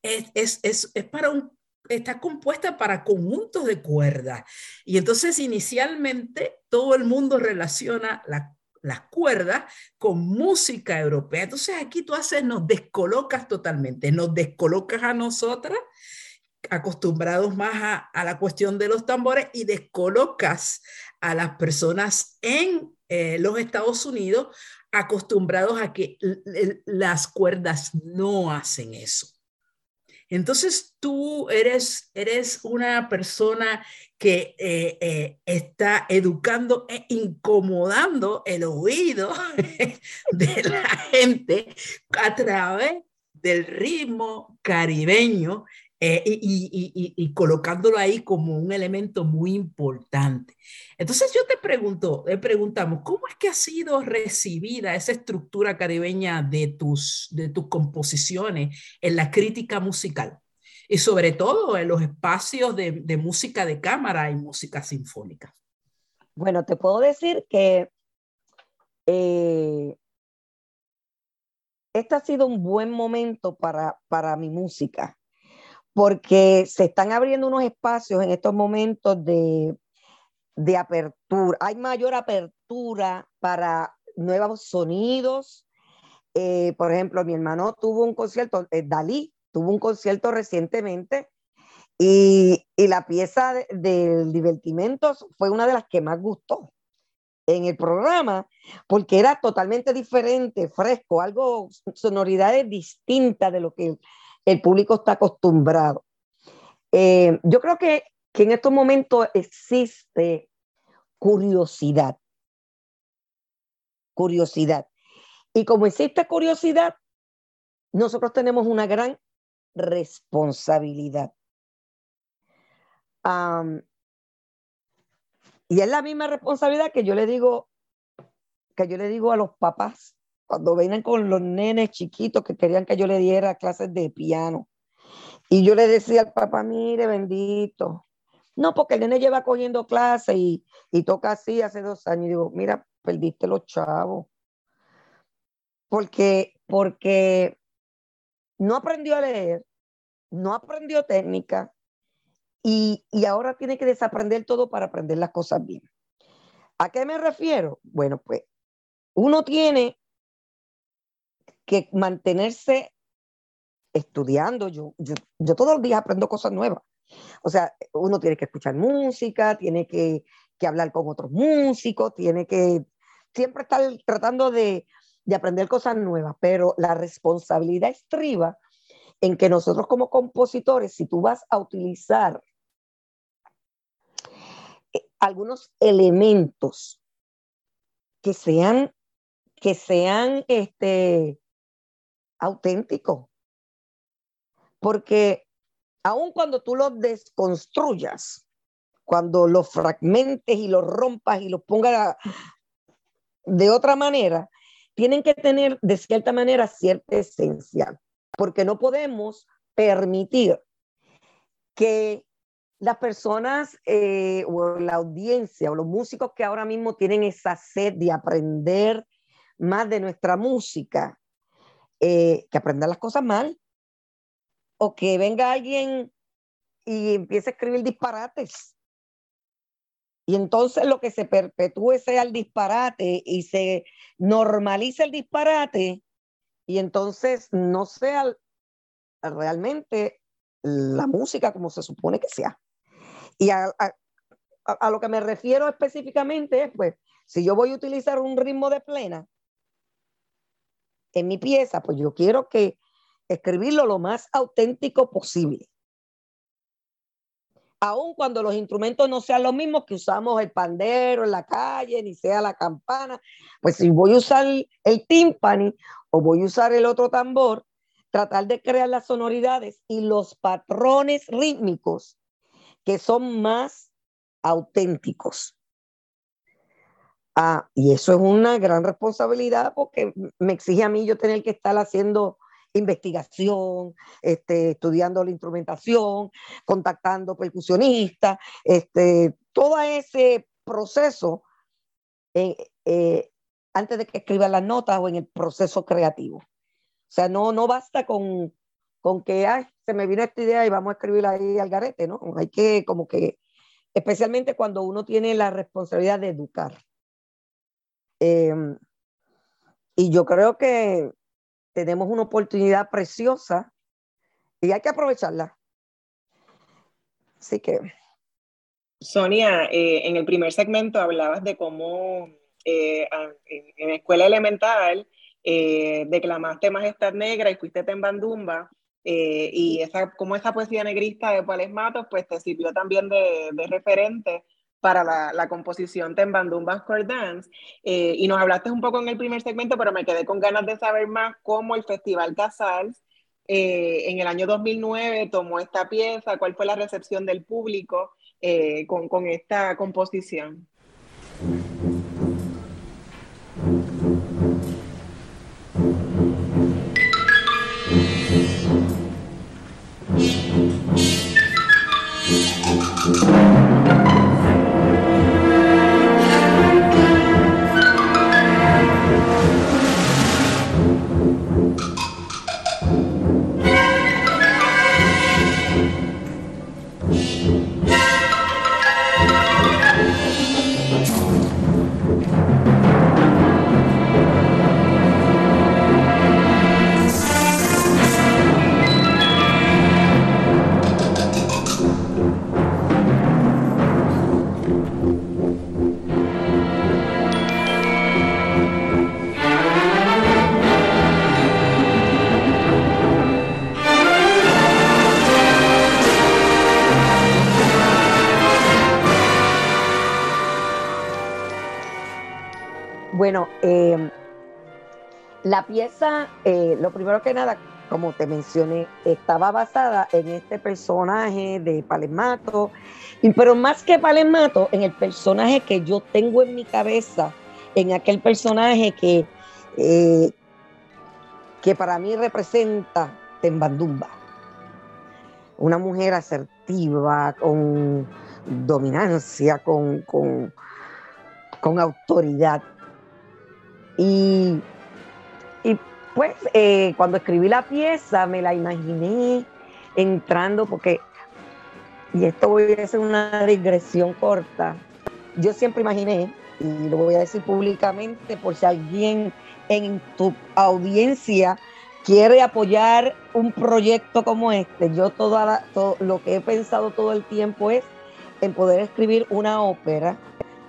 es, es, es, es para un, está compuesta para conjuntos de cuerdas. Y entonces inicialmente todo el mundo relaciona la, las cuerdas con música europea. Entonces aquí tú haces, nos descolocas totalmente, nos descolocas a nosotras acostumbrados más a, la cuestión de los tambores y descolocas a las personas en eh, los Estados Unidos acostumbrados a que las cuerdas no hacen eso. Entonces tú eres, eres una persona que eh, eh, está educando e incomodando el oído de la gente a través del ritmo caribeño eh, y, colocándolo ahí como un elemento muy importante. Entonces yo te pregunto, le preguntamos, ¿cómo es que ha sido recibida esa estructura caribeña de tus, de tus composiciones en la crítica musical? Y sobre todo en los espacios de, de música de cámara y música sinfónica. Bueno, te puedo decir que eh, este ha sido un buen momento para, para mi música porque se están abriendo unos espacios en estos momentos de, de apertura. Hay mayor apertura para nuevos sonidos. Eh, por ejemplo, mi hermano tuvo un concierto, eh, Dalí tuvo un concierto recientemente y, la pieza del divertimentos fue una de las que más gustó en el programa, porque era totalmente diferente, fresco, algo, sonoridades distintas de lo que el, público está acostumbrado. Eh, yo creo que, que en estos momentos existe curiosidad. Curiosidad. Y como existe curiosidad, nosotros tenemos una gran responsabilidad. y es la misma responsabilidad que yo le digo, que yo le digo a los papás cuando vienen con los nenes chiquitos que querían que yo le diera clases de piano. Y yo le decía al papá, mire, bendito. No, porque el nene lleva cogiendo clases y, y toca así hace dos años. Y digo, mira, perdiste los chavos. Porque, porque no aprendió a leer, no aprendió técnica, y, ahora tiene que desaprender todo para aprender las cosas bien. ¿A qué me refiero? Bueno, pues uno tiene que mantenerse estudiando. Yo, yo, yo todos los días aprendo cosas nuevas. O sea, uno tiene que escuchar música, tiene que, que hablar con otros músicos, tiene que siempre estar tratando de, de aprender cosas nuevas, pero la responsabilidad estriba en que nosotros como compositores, si tú vas a utilizar eh, algunos elementos que sean, que sean este, auténticos, porque aun cuando tú los desconstruyas, cuando los fragmentes y los rompas y los pongas de otra manera, tienen que tener de cierta manera cierta esencia. Porque no podemos permitir que las personas eh, o la audiencia o los músicos que ahora mismo tienen esa sed de aprender más de nuestra música, eh, que aprendan las cosas mal, o que venga alguien y empiece a escribir disparates. Y entonces lo que se perpetúe sea el disparate y se normalice el disparate, y entonces no sea realmente la música como se supone que sea. Y a, lo que me refiero específicamente es, pues, si yo voy a utilizar un ritmo de plena en mi pieza, pues yo quiero que escribirlo lo más auténtico posible aun cuando los instrumentos no sean los mismos que usamos el pandero en la calle, ni sea la campana, pues si voy a usar el timpani o voy a usar el otro tambor, tratar de crear las sonoridades y los patrones rítmicos que son más auténticos. Ah, y eso es una gran responsabilidad porque me exige a mí yo tener que estar haciendo investigación, este, estudiando la instrumentación, contactando percusionistas, este, todo ese proceso eh, eh, antes de que escriba las notas o en el proceso creativo. O sea, no, no basta con, con que Ay, se me vino esta idea y vamos a escribirla ahí al garete, ¿no? Hay que como que, especialmente cuando uno tiene la responsabilidad de educar. Em, y yo creo que tenemos una oportunidad preciosa y hay que aprovecharla. Así que. Sonia, eh, en el primer segmento hablabas de cómo eh, en, escuela elemental eh, declamaste Majestad Negra y fuiste Tembandumba. y esa, como esa poesía negrista de Pales Matos, pues te sirvió también de, de referente para la, composición Tembandumba Square Dance. Eh, y nos hablaste un poco en el primer segmento, pero me quedé con ganas de saber más cómo el Festival Casals eh, en el año 2009 tomó esta pieza, cuál fue la recepción del público eh, con esta composición. La pieza, eh, lo primero que nada, como te mencioné, estaba basada en este personaje de Palemato, pero más que Palemato, en el personaje que yo tengo en mi cabeza, en aquel personaje que, eh, que para mí representa Tembandumba. Una mujer asertiva, con dominancia, con, con, con autoridad y, pues eh, cuando escribí la pieza me la imaginé entrando porque, y esto voy a hacer una digresión corta, yo siempre imaginé, y lo voy a decir públicamente por si alguien en tu audiencia quiere apoyar un proyecto como este, yo toda todo lo que he pensado todo el tiempo es en poder escribir una ópera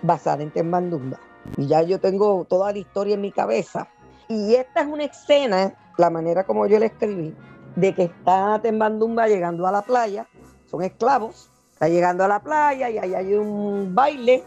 basada en Tembandumba y ya yo tengo toda la historia en mi cabeza. Y esta es una escena, la manera como yo la escribí, de que está Tembandumba llegando a la playa, son esclavos, está llegando a la playa y ahí hay un baile.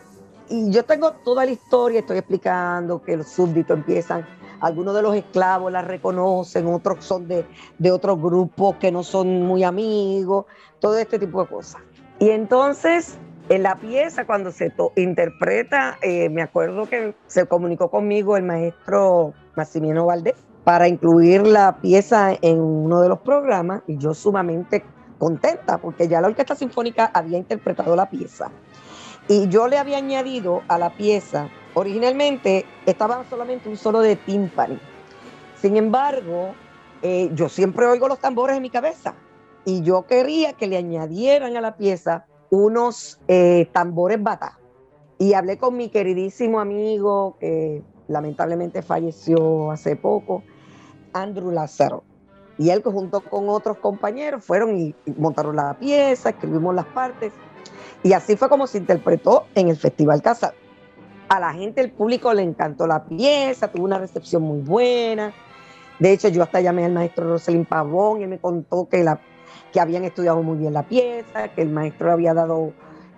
Y yo tengo toda la historia, estoy explicando que los súbditos empiezan, algunos de los esclavos la reconocen, otros son de, de otros grupos que no son muy amigos, todo este tipo de cosas. Y entonces en la pieza, cuando se interpreta, eh, me acuerdo que se comunicó conmigo el maestro Maximiano Valdés para incluir la pieza en uno de los programas y yo sumamente contenta porque ya la Orquesta Sinfónica había interpretado la pieza. Y yo le había añadido a la pieza, originalmente estaba solamente un solo de timpani. Sin embargo, eh, yo siempre oigo los tambores en mi cabeza y yo quería que le añadieran a la pieza unos eh, tambores bata. Y hablé con mi queridísimo amigo que lamentablemente falleció hace poco, Andrew Lázaro. Y él junto con otros compañeros fueron y, montaron la pieza, escribimos las partes. Y así fue como se interpretó en el Festival Casa. A la gente, el público le encantó la pieza, tuvo una recepción muy buena. De hecho, yo hasta llamé al maestro Roselín Pavón y me contó que la que habían estudiado muy bien la pieza, que el maestro había dado,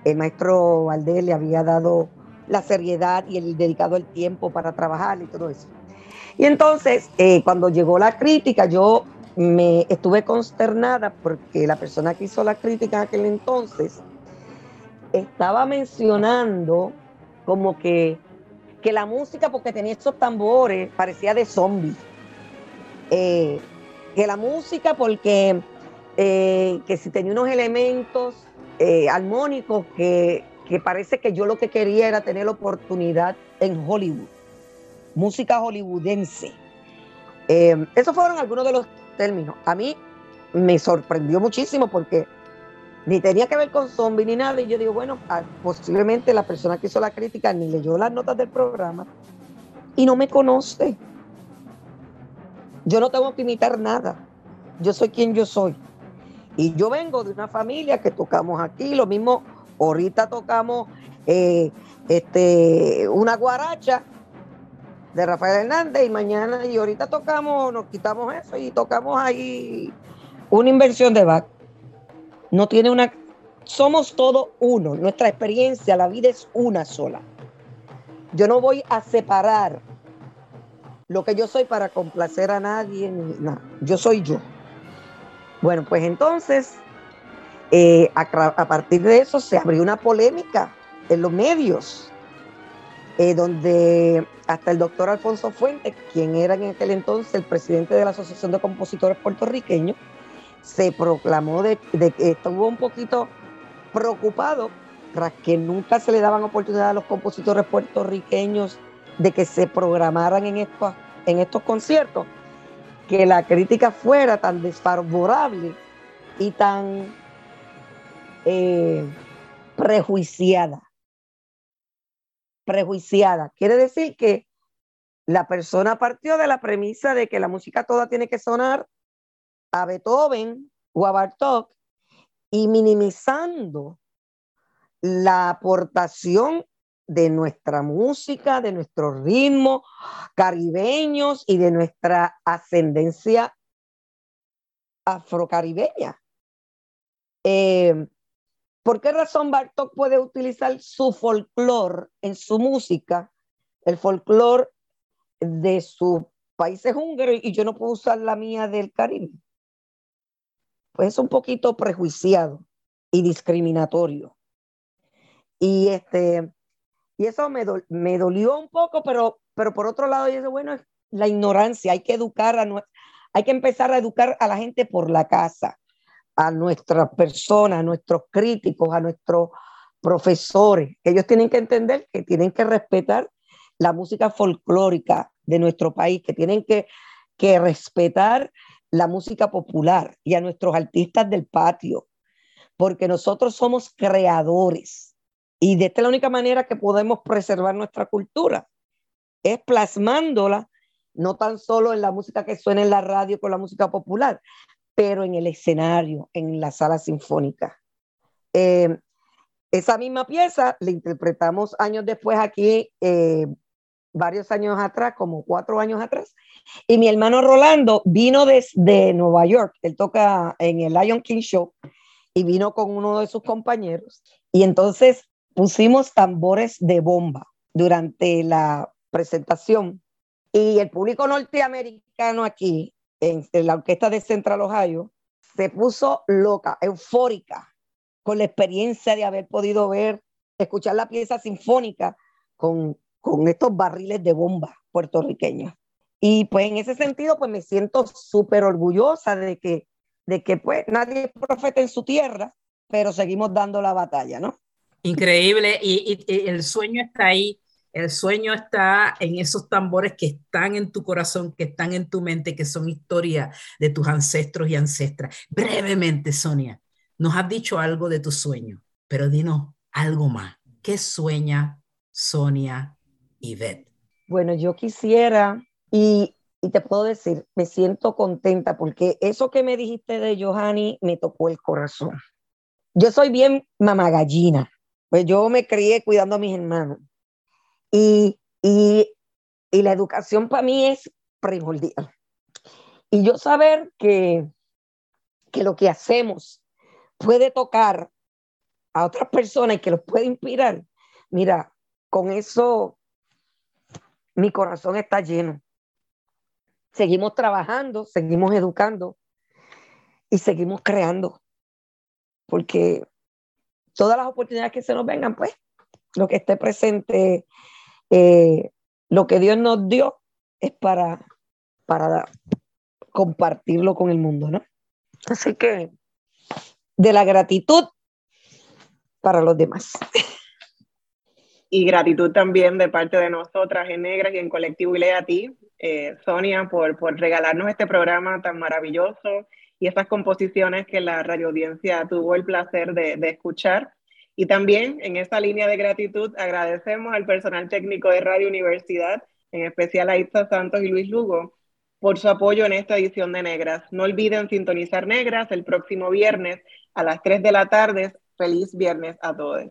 el maestro Valdés le había dado la seriedad y el dedicado el tiempo para trabajar y todo eso. Y entonces, eh, cuando llegó la crítica, yo me estuve consternada porque la persona que hizo la crítica en aquel entonces estaba mencionando como que, que la música, porque tenía esos tambores, parecía de zombie. Eh, que la música, porque eh, que si tenía unos elementos eh, armónicos que, parece que yo lo que quería era tener la oportunidad en Hollywood, música hollywoodense. Eh, esos fueron algunos de los términos. A mí me sorprendió muchísimo porque ni tenía que ver con zombie ni nada. Y yo digo, bueno, ah, posiblemente la persona que hizo la crítica ni leyó las notas del programa y no me conoce. Yo no tengo que imitar nada. Yo soy quien yo soy. Y yo vengo de una familia que tocamos aquí, lo mismo, ahorita tocamos eh, este, una guaracha de Rafael Hernández y mañana y ahorita tocamos, nos quitamos eso y tocamos ahí una inversión de back. No tiene una, somos todos uno, nuestra experiencia, la vida es una sola. Yo no voy a separar lo que yo soy para complacer a nadie, ni nada. Yo soy yo. Bueno, pues entonces, eh, a, partir de eso se abrió una polémica en los medios, eh, donde hasta el doctor Alfonso Fuentes, quien era en aquel entonces el presidente de la Asociación de Compositores Puertorriqueños, se proclamó de, que estuvo un poquito preocupado tras que nunca se le daban oportunidad a los compositores puertorriqueños de que se programaran en estos, en estos conciertos que la crítica fuera tan desfavorable y tan eh, prejuiciada. Prejuiciada. Quiere decir que la persona partió de la premisa de que la música toda tiene que sonar a Beethoven o a Bartók y minimizando la aportación de nuestra música, de nuestros ritmos caribeños y de nuestra ascendencia afrocaribeña. Eh, ¿Por qué razón Bartok puede utilizar su folclore en su música, el folclore de sus países húngaros y yo no puedo usar la mía del Caribe? Pues es un poquito prejuiciado y discriminatorio. Y este, y eso me, me dolió un poco, pero, pero por otro lado, yo digo, bueno, la ignorancia, hay que educar a hay que empezar a educar a la gente por la casa, a nuestras personas, a nuestros críticos, a nuestros profesores. Ellos tienen que entender que tienen que respetar la música folclórica de nuestro país, que tienen que, que respetar la música popular y a nuestros artistas del patio, porque nosotros somos creadores y de esta es la única manera que podemos preservar nuestra cultura, es plasmándola, no tan solo en la música que suena en la radio con la música popular, pero en el escenario, en la sala sinfónica. Eh, esa misma pieza la interpretamos años después aquí, eh, varios años atrás, como cuatro años atrás, y mi hermano Rolando vino desde Nueva York, él toca en el Lion King Show, y vino con uno de sus compañeros, y entonces pusimos tambores de bomba durante la presentación y el público norteamericano aquí, en, la orquesta de Central Ohio, se puso loca, eufórica, con la experiencia de haber podido ver, escuchar la pieza sinfónica con, con estos barriles de bomba puertorriqueños. Y pues en ese sentido, pues me siento súper orgullosa de que, de que pues nadie es profeta en su tierra, pero seguimos dando la batalla, ¿no? Increíble, y, el sueño está ahí, el sueño está en esos tambores que están en tu corazón, que están en tu mente, que son historia de tus ancestros y ancestras. Brevemente, Sonia, nos has dicho algo de tu sueño, pero dinos algo más. ¿Qué sueña Sonia y Beth? Bueno, yo quisiera, y, y te puedo decir, me siento contenta porque eso que me dijiste de Johanny me tocó el corazón. Yo soy bien mamagallina pues yo me crié cuidando a mis hermanos. Y, la educación para mí es primordial. Y yo saber que, que lo que hacemos puede tocar a otras personas y que los puede inspirar, mira, con eso mi corazón está lleno. Seguimos trabajando, seguimos educando y seguimos creando, porque todas las oportunidades que se nos vengan, pues lo que esté presente, eh, lo que Dios nos dio es para, para compartirlo con el mundo, ¿no? Así que de la gratitud para los demás. Y gratitud también de parte de nosotras en Negras y en Colectivo Ile a ti, eh, Sonia, por, por regalarnos este programa tan maravilloso y estas composiciones que la radio audiencia tuvo el placer de, escuchar. Y también en esta línea de gratitud agradecemos al personal técnico de Radio Universidad, en especial a Itza Santos y Luis Lugo, por su apoyo en esta edición de Negras. No olviden sintonizar Negras el próximo viernes a las 3 de la tarde. Feliz viernes a todos.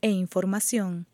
e información.